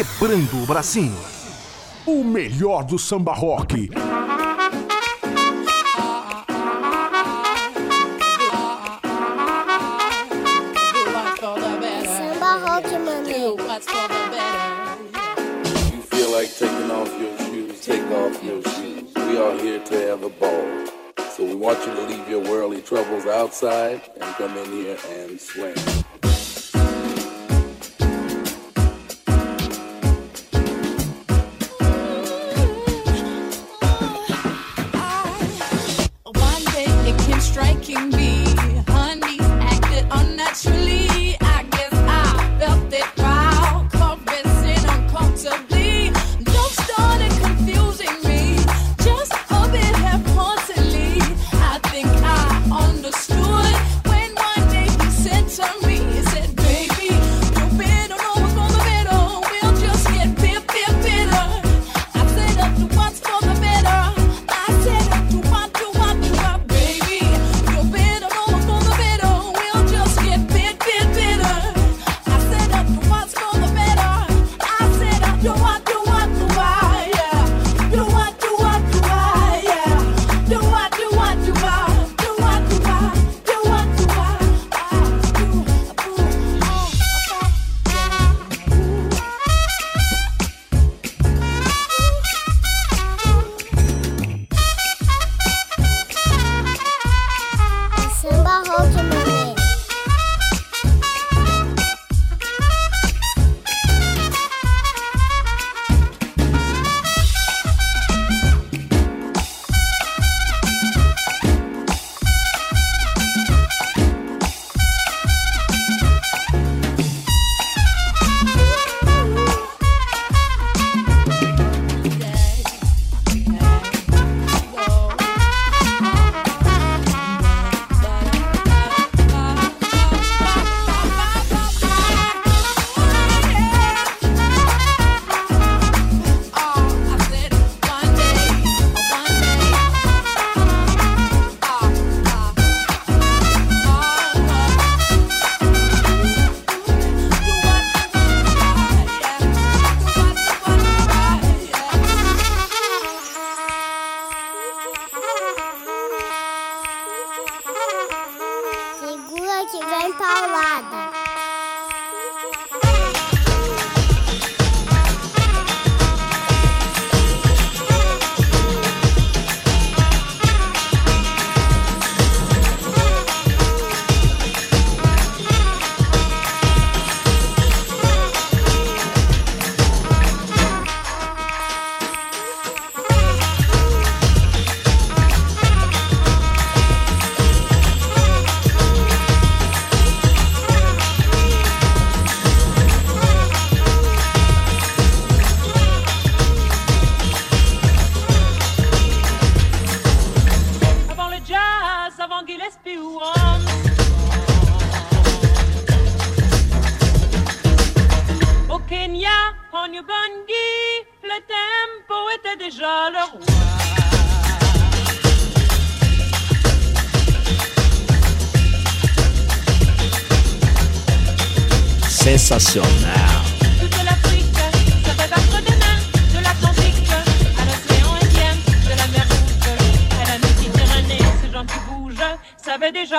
quebrando o bracinho. O melhor do samba rock. Samba rock, mano. You feel like taking off your shoes, take off your shoes. We are here to have a ball. So we want you to leave your worldly troubles outside and come in here and swing.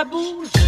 la bouche.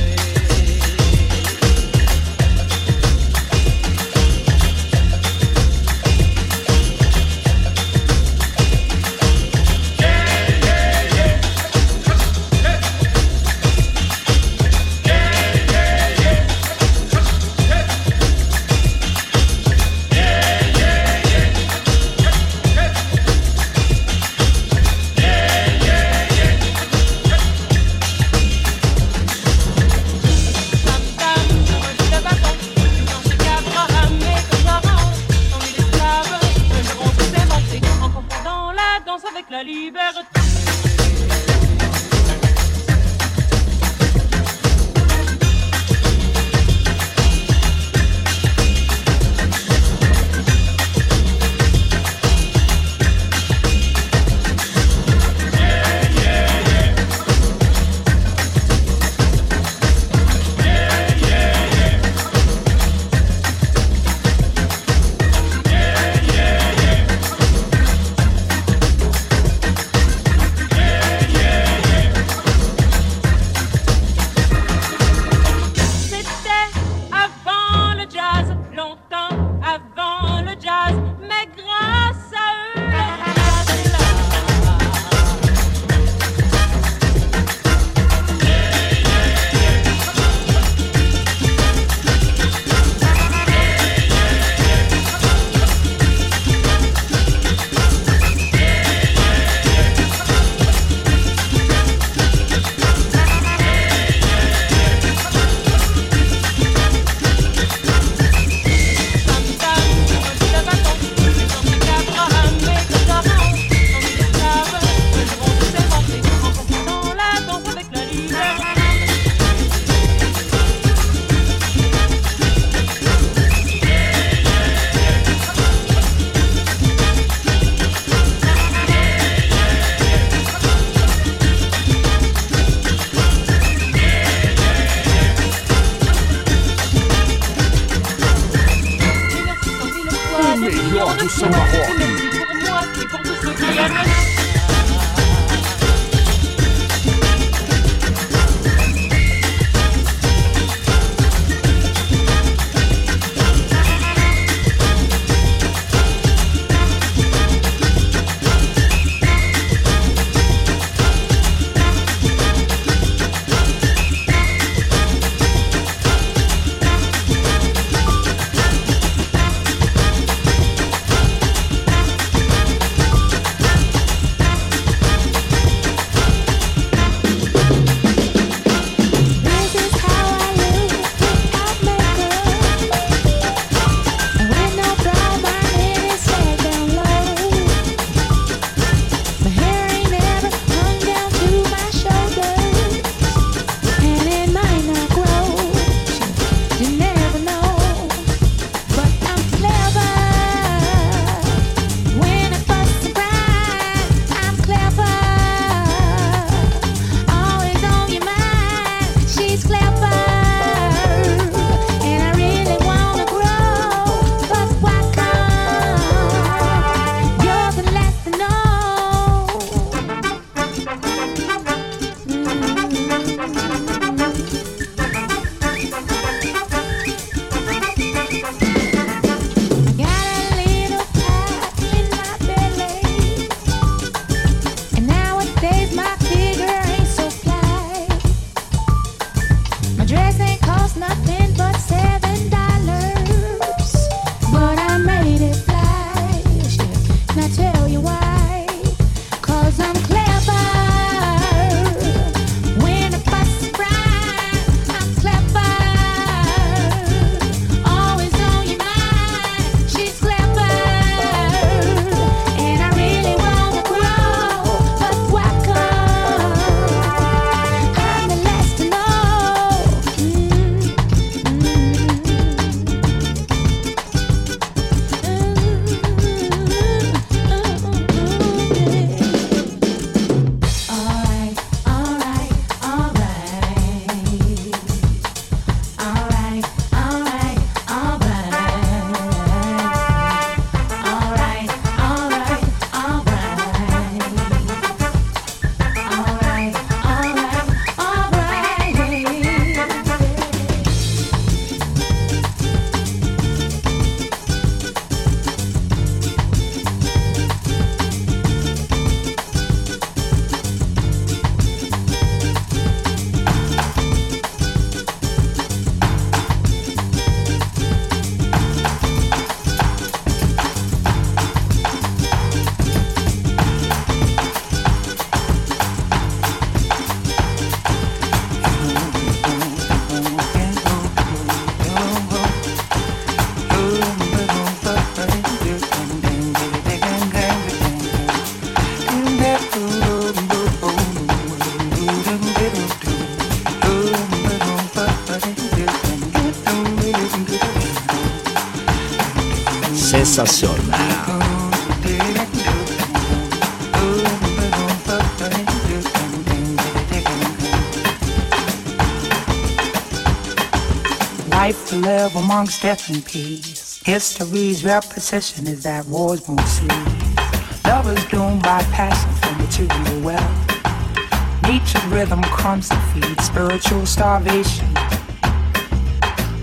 Amongst death and peace. History's repetition is that wars won't cease. Love is doomed by passion for material wealth. Nature's rhythm crumbs to feed spiritual starvation.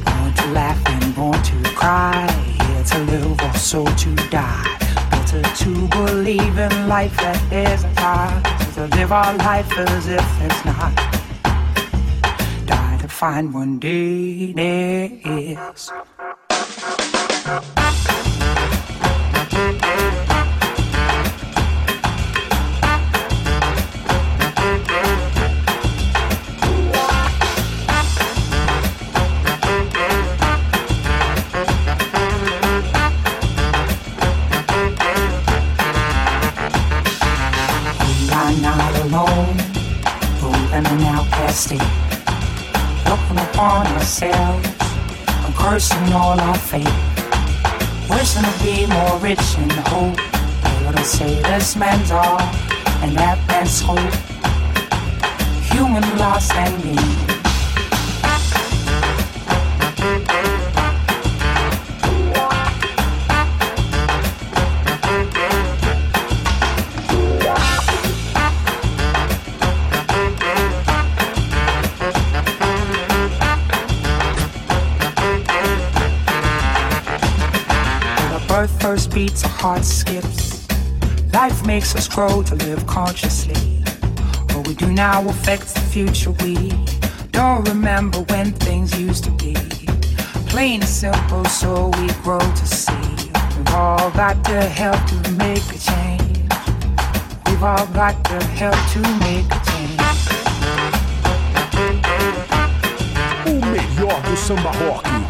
Born to laugh and born to cry. Here to live or so to die. Better to believe in life that is a God. To live our life as if it's not find one day there is. Cursing all our fate. Wishing to be more rich in hope. Able to say this man's all, and that man's hope. Human loss and gain. first beats, our heart skips. Life makes us grow to live consciously. What we do now affects the future. We don't remember when things used to be. Plain and simple, so we grow to see. We've all got to help to make a change. We've all got to help to make a change. O melhor do samba rock.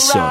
Internacional.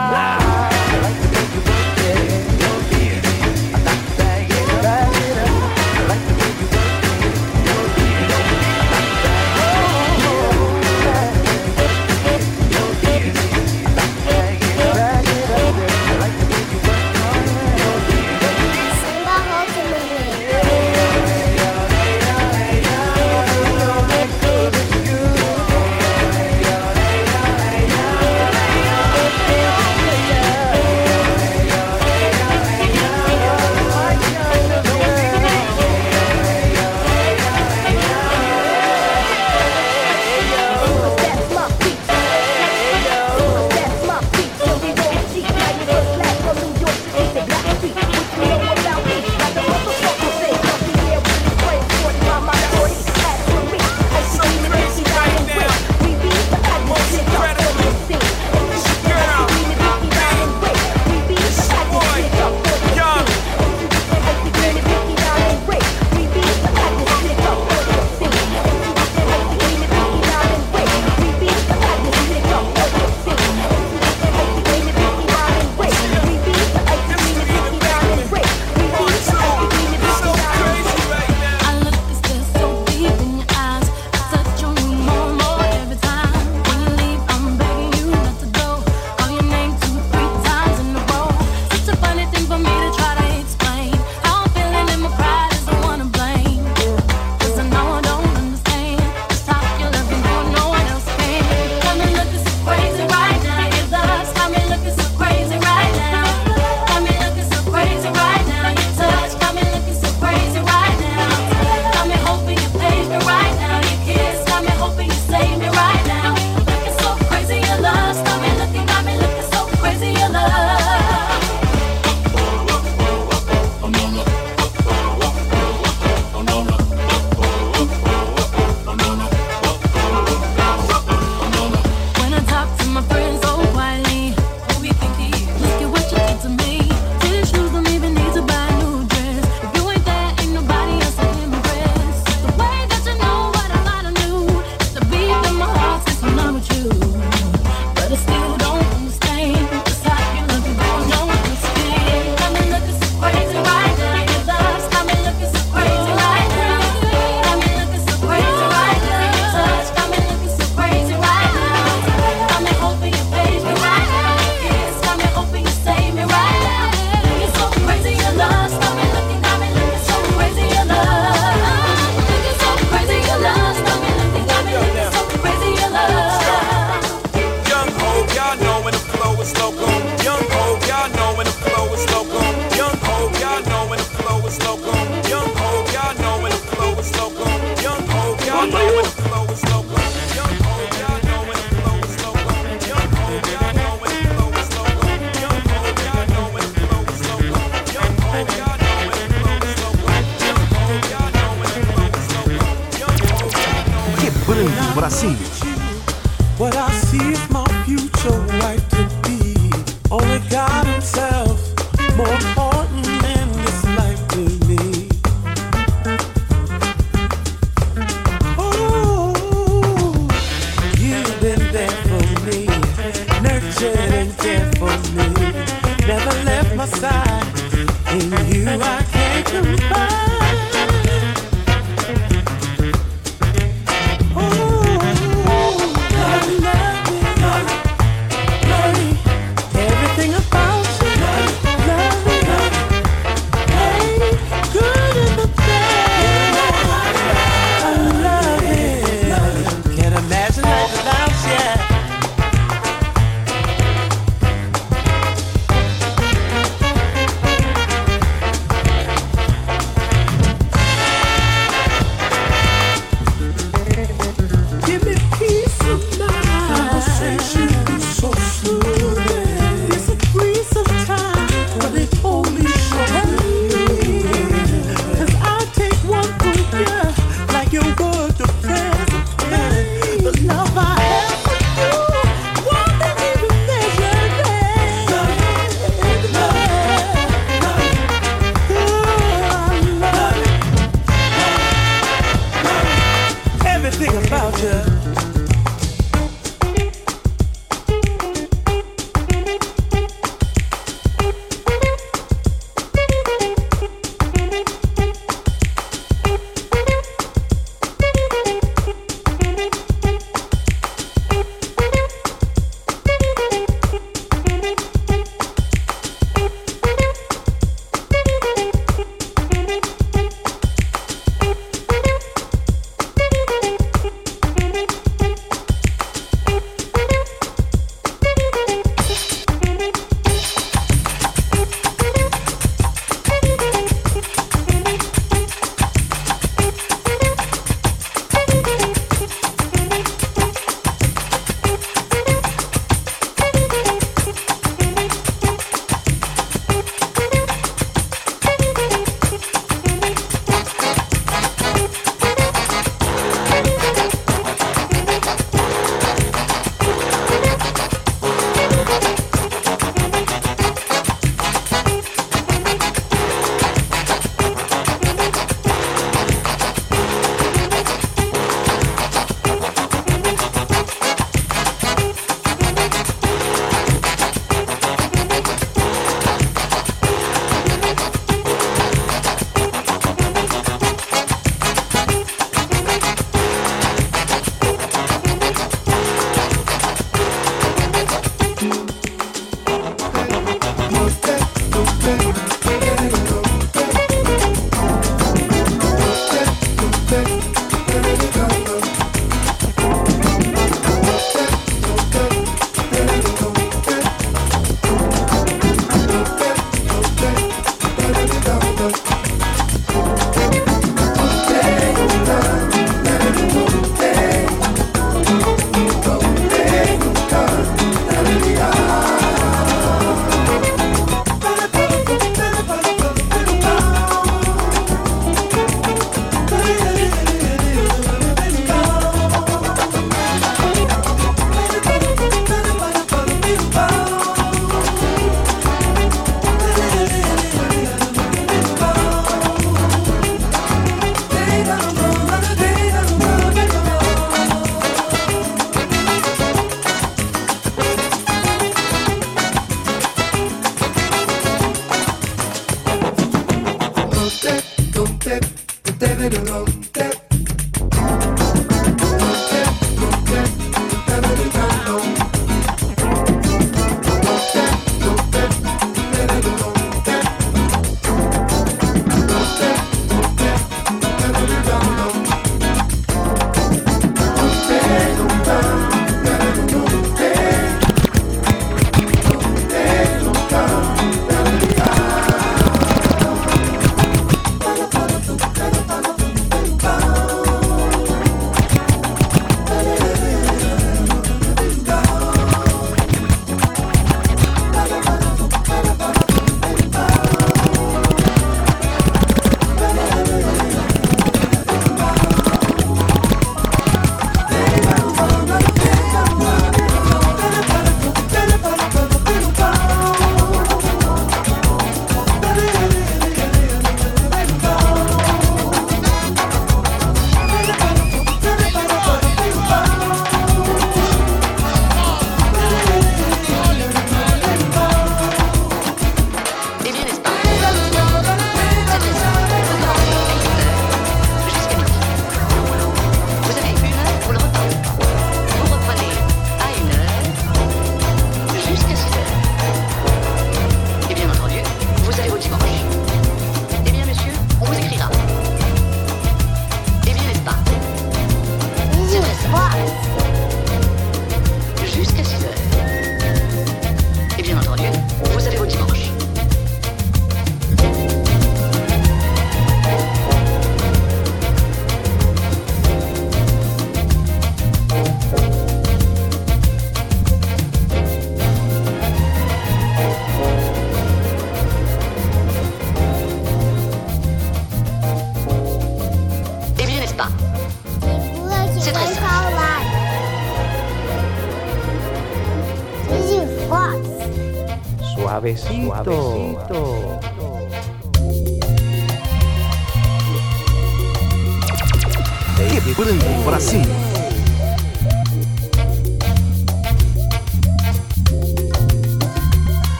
Everything about you.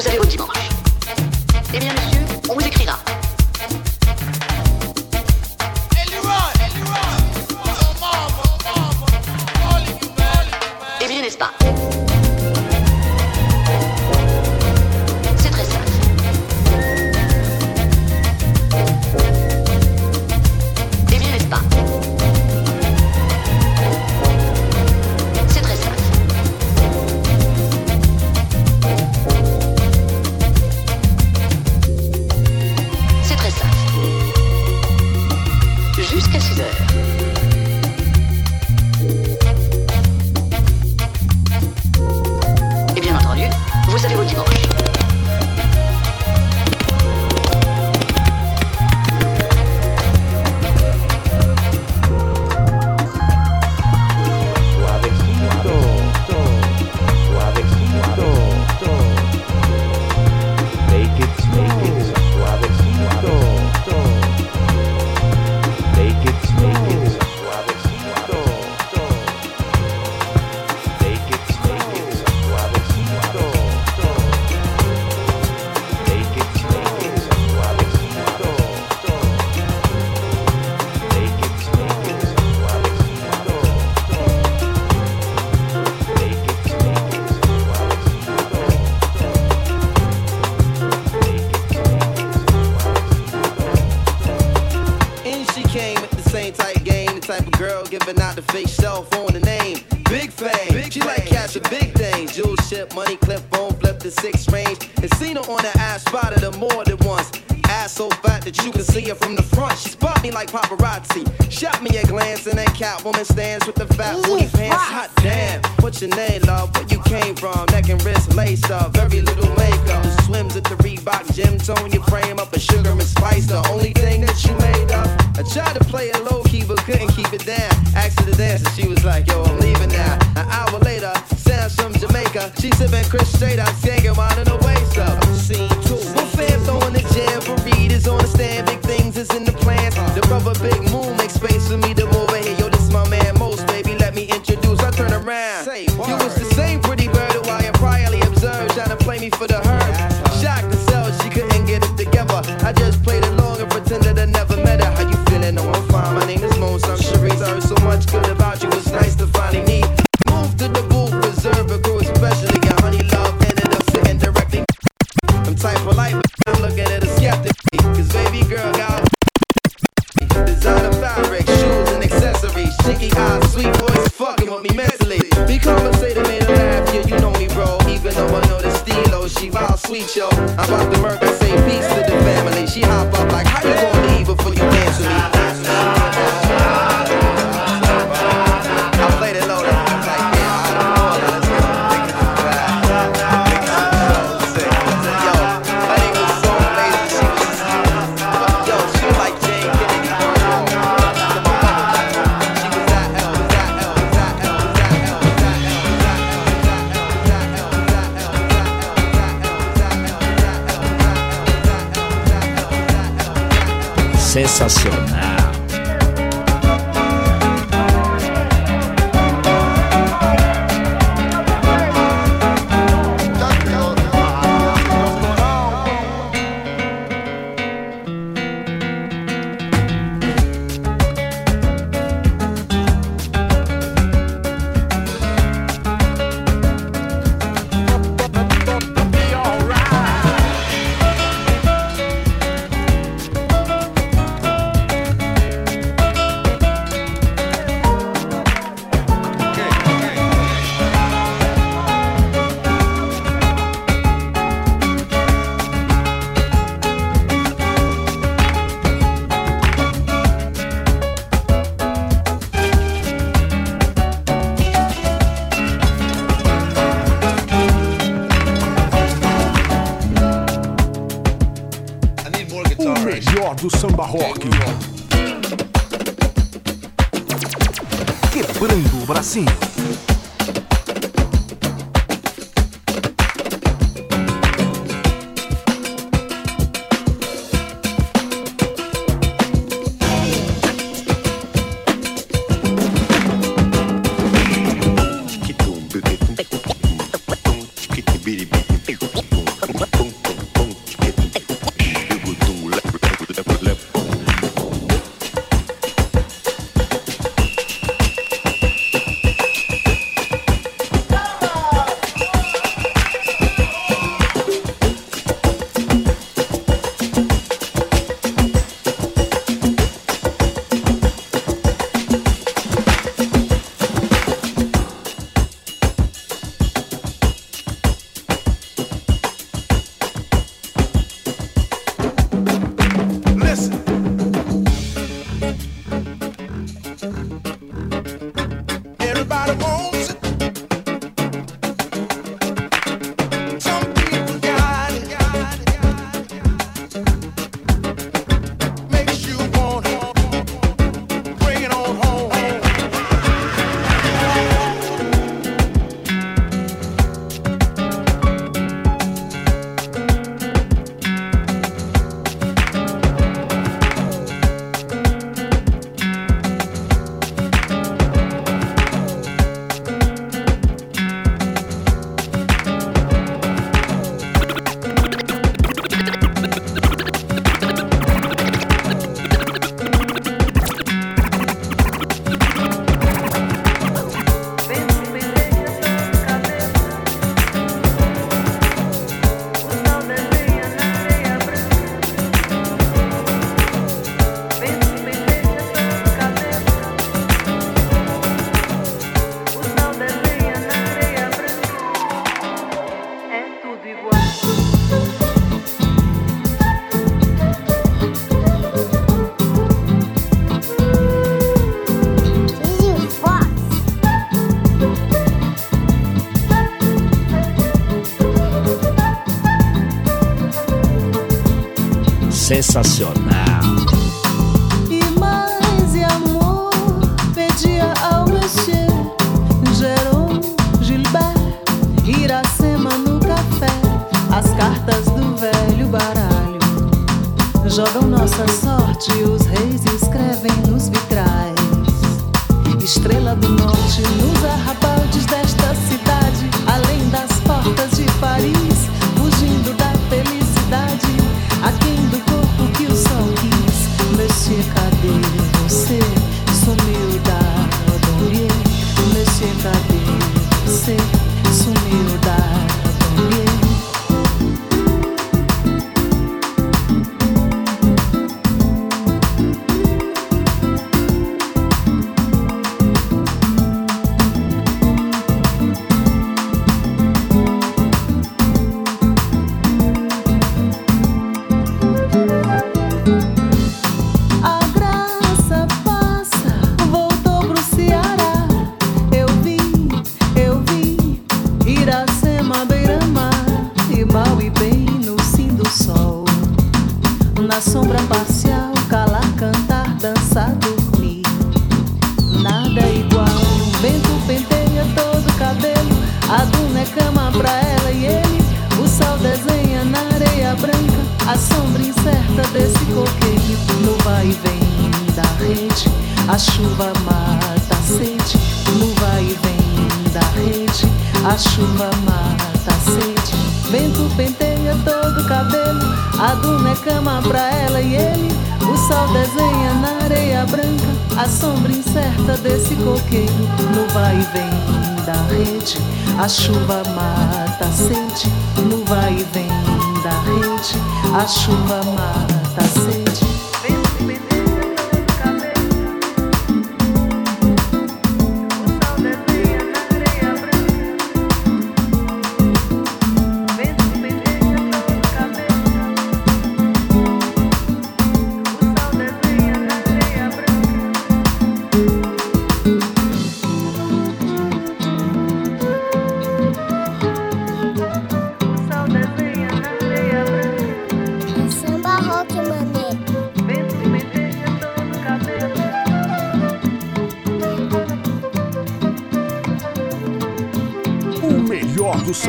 vous avez votre dimanche. paparazzi. Shot me a glance and that Catwoman stands with the fat booty pants. Hot damn, what's your name, love? Where you came from? Neck and wrist lace up, very little makeup. Swims at the Reebok gym, tone your frame up a sugar and spice. The only thing that you made up. I tried to play it low key but couldn't keep it down. Asked her to dance and she was like, Yo, I'm leaving now. An hour later, sounds from Jamaica. She sipping Chris Shader, singing while in the waist up. Scene two on the jam for readers on the stand. Big things is in the plans. The brother Big Moon makes space for me to move over here. Yo, this my man Most, baby. Let me introduce. I turn around. Say, you was I'm about to Sensacional.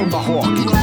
Do samba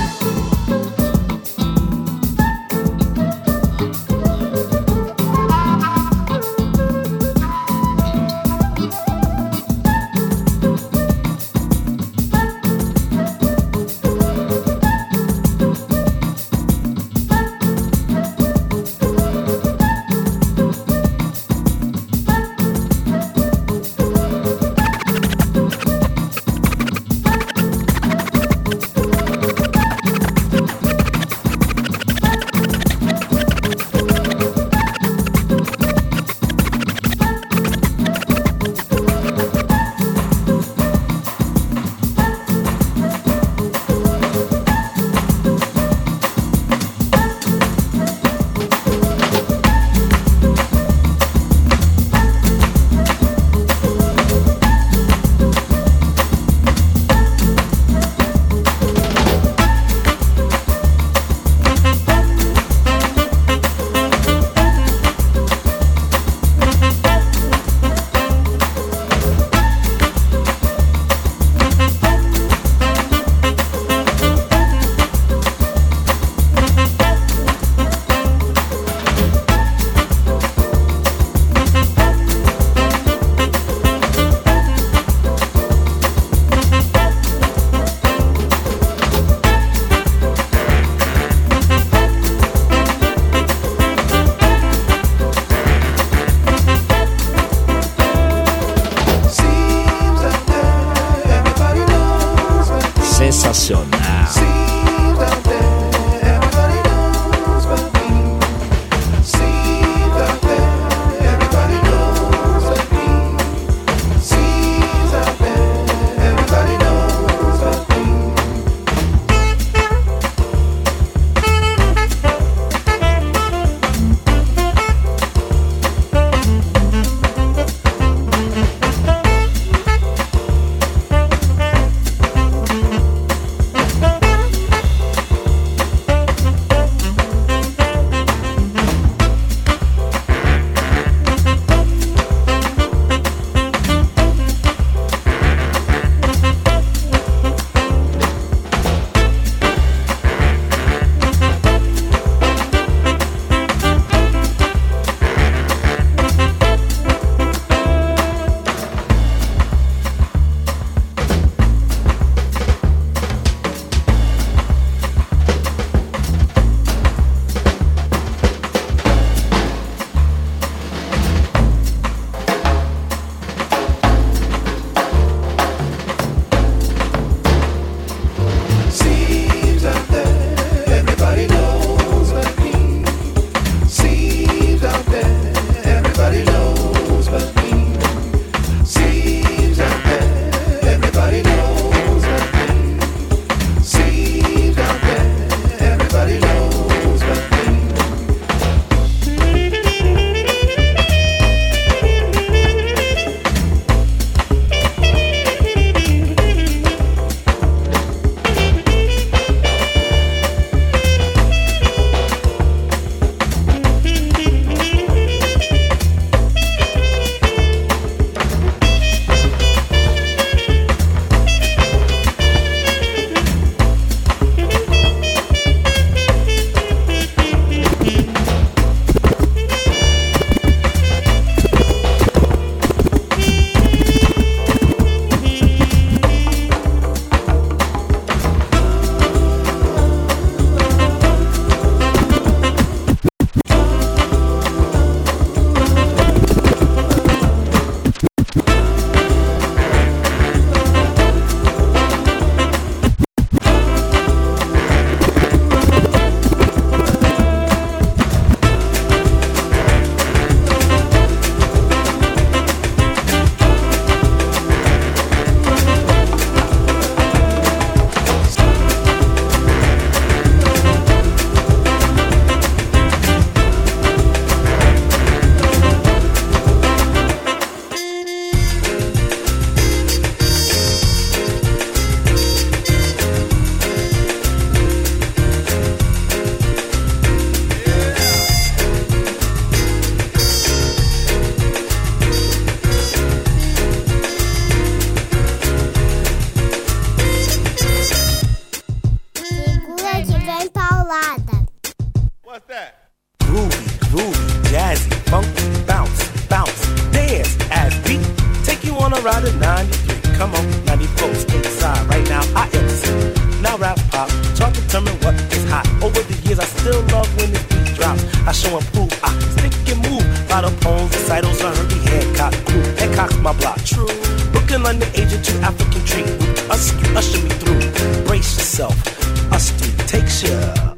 Brooklyn, London, agent to African tree. Us, usher me through. Brace yourself. Us three, take share.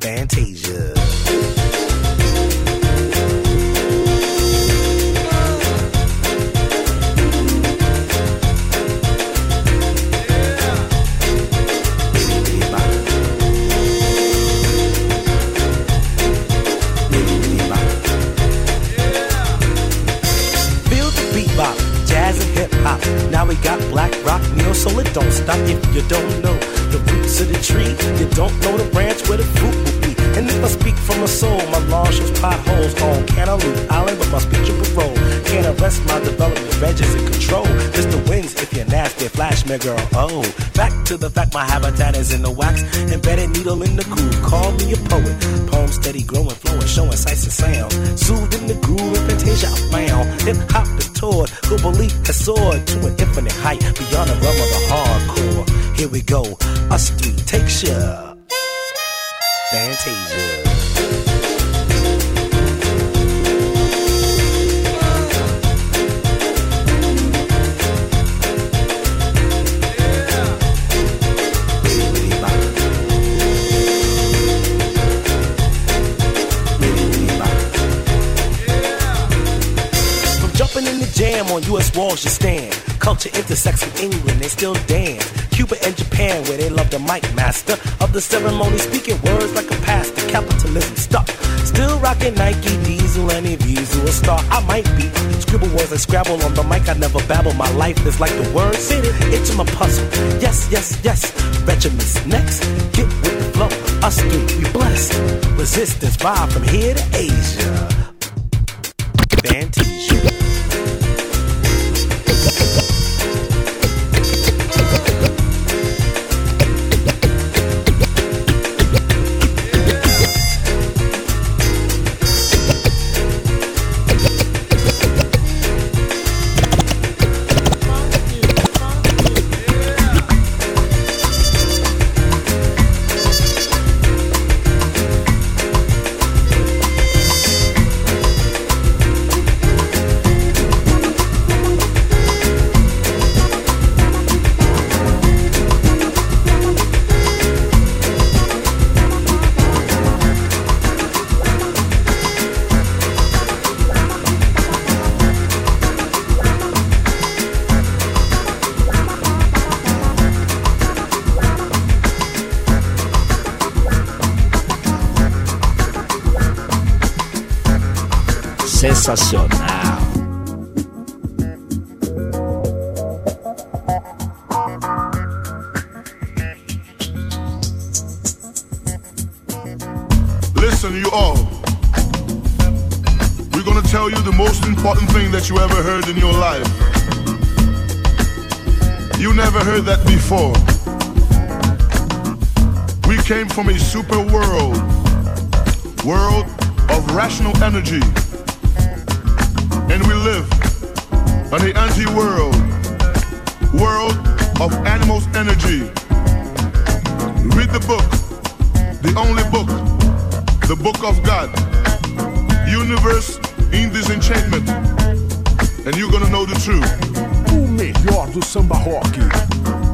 Fantasia. You don't know the roots of the tree. You don't know the branch where the fruit. And if I speak from my soul, my law shows potholes on Cantaloupe Island, but my speech will parole. Can't arrest my development, is in control. Mr. Wings, if you're nasty, flash me, girl. Oh, back to the fact my habitat is in the wax. Embedded needle in the groove, call me a poet. Poem steady growing, flowing, showing sights and sounds. Soothed in the groove, fantasia I found. Hip hop is toured, good belief has soared to an infinite height beyond the realm of the hardcore. Here we go, us three, take share. Fantasia. From jumping in the jam on U.S. walls you stand. Culture intersects with England, they still dance. Cuba and Japan, where they love the mic master of the ceremony, speaking words like a pastor. Capitalism stuck. Still rocking Nike, Diesel, any Visa, a star. I might be. Scribble words and scrabble on the mic. I never babble. My life is like the words in it. It's my puzzle. Yes, yes, yes. Regiments next. Get with the flow. Us three, we blessed. Resistance vibe from here to Asia. Fantasia. Sensacional. Listen, you all. We're gonna tell you the most important thing that you ever heard in your life. You never heard that before. We came from a super world, world of rational energy. Live on the anti-world, world of animals' energy. Read the book, the only book, the book of God, universe in disenchantment, and you're gonna know the truth. O melhor do samba rock.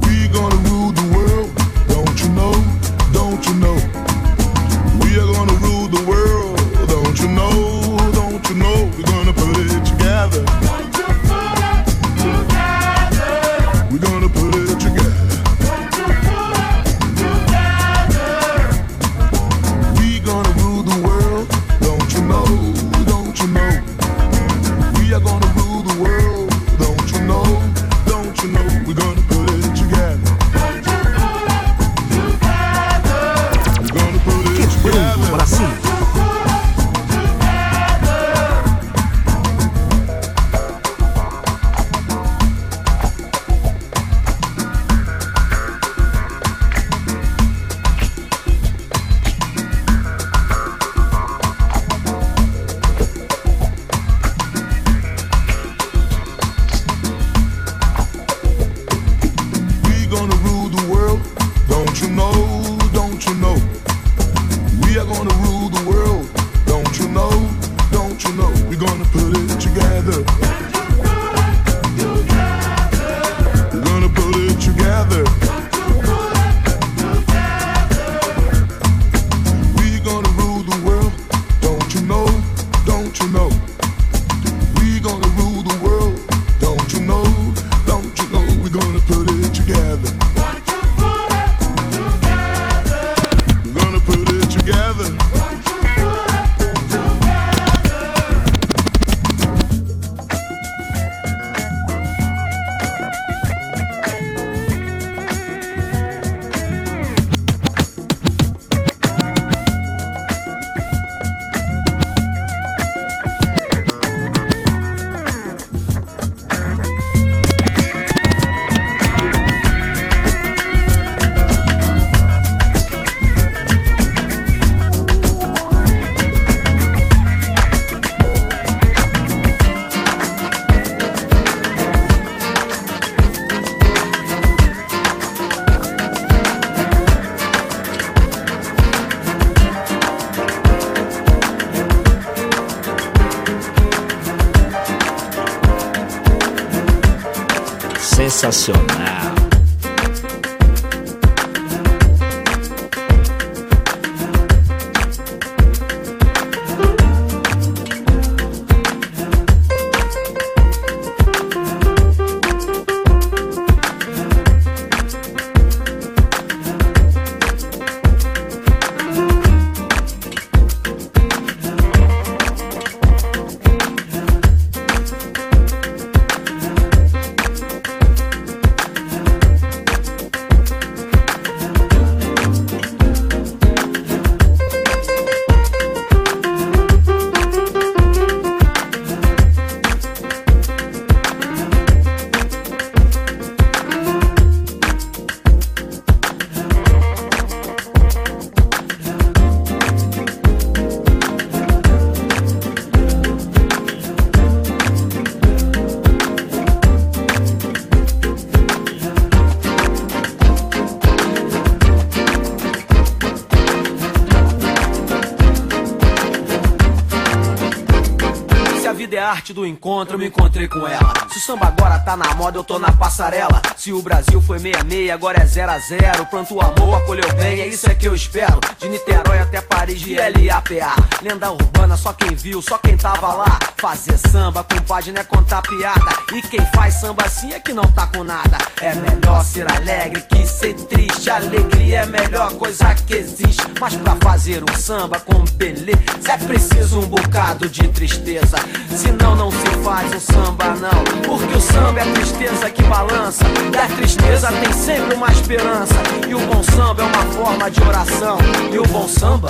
A vida é arte do encontro, eu me encontrei com ela. Se o samba agora tá na moda, eu tô na passarela. Se o Brasil foi 66, agora é 0 a 0 Pronto, o amor acolheu bem, é isso é que eu espero. De Niterói até Paris, de LAPA. Lenda urbana, só quem viu, só quem tava lá. Fazer samba com página é contar piada. E quem faz samba assim é que não tá com nada. É melhor ser alegre que ser triste. Alegria é a melhor coisa que existe. Mas pra fazer um samba com beleza, é preciso um bocado de tristeza. Senão não se faz um samba, não. Porque o samba é tristeza que balança. Da tristeza tem sempre uma esperança. E o bom samba é uma forma de oração. E o bom samba.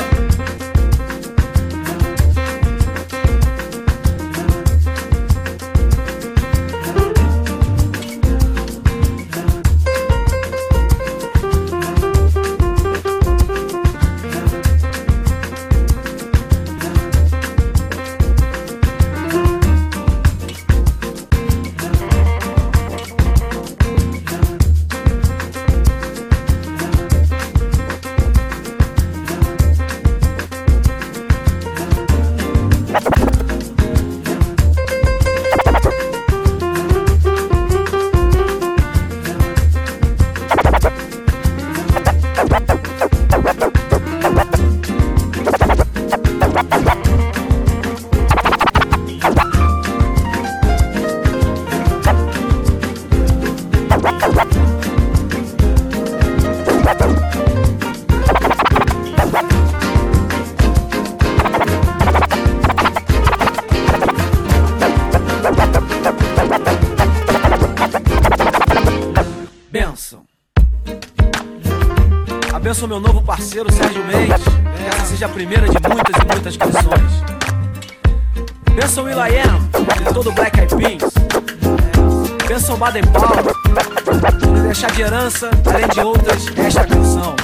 Benção Powell. Me deixar de herança, além de outras, esta canção.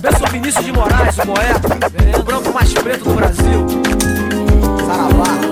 Benção Vinícius de Moraes, o poeta. O branco mais preto do Brasil. Saravá.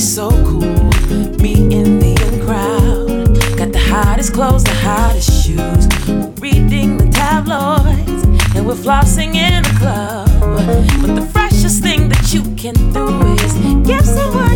so cool. Me in the in crowd. Got the hottest clothes, the hottest shoes. We're reading the tabloids. And we're flossing in the club. But the freshest thing that you can do is give someone.